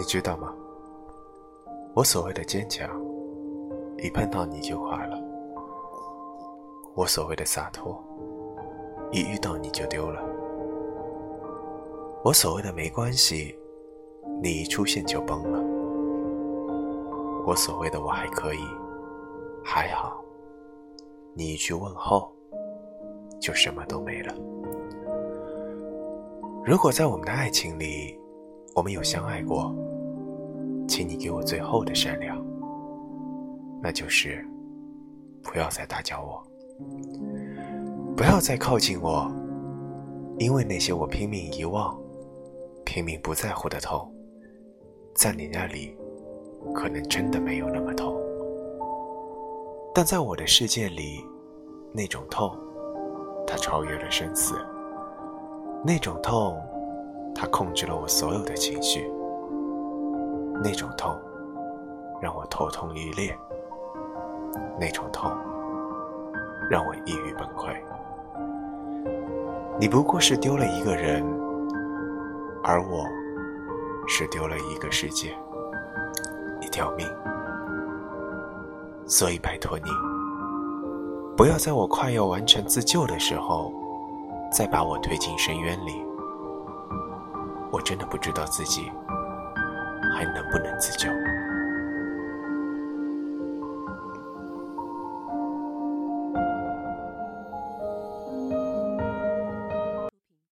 你知道吗？我所谓的坚强，一碰到你就坏了；我所谓的洒脱，一遇到你就丢了；我所谓的没关系，你一出现就崩了；我所谓的我还可以，还好，你一句问候，就什么都没了。如果在我们的爱情里，我们有相爱过，请你给我最后的善良，那就是不要再打搅我，不要再靠近我，因为那些我拼命遗忘、拼命不在乎的痛，在你那里可能真的没有那么痛，但在我的世界里，那种痛，它超越了生死，那种痛。它控制了我所有的情绪，那种痛让我头痛欲裂，那种痛让我抑郁崩溃。你不过是丢了一个人，而我是丢了一个世界，一条命。所以拜托你，不要在我快要完成自救的时候，再把我推进深渊里。我真的不知道自己还能不能自救。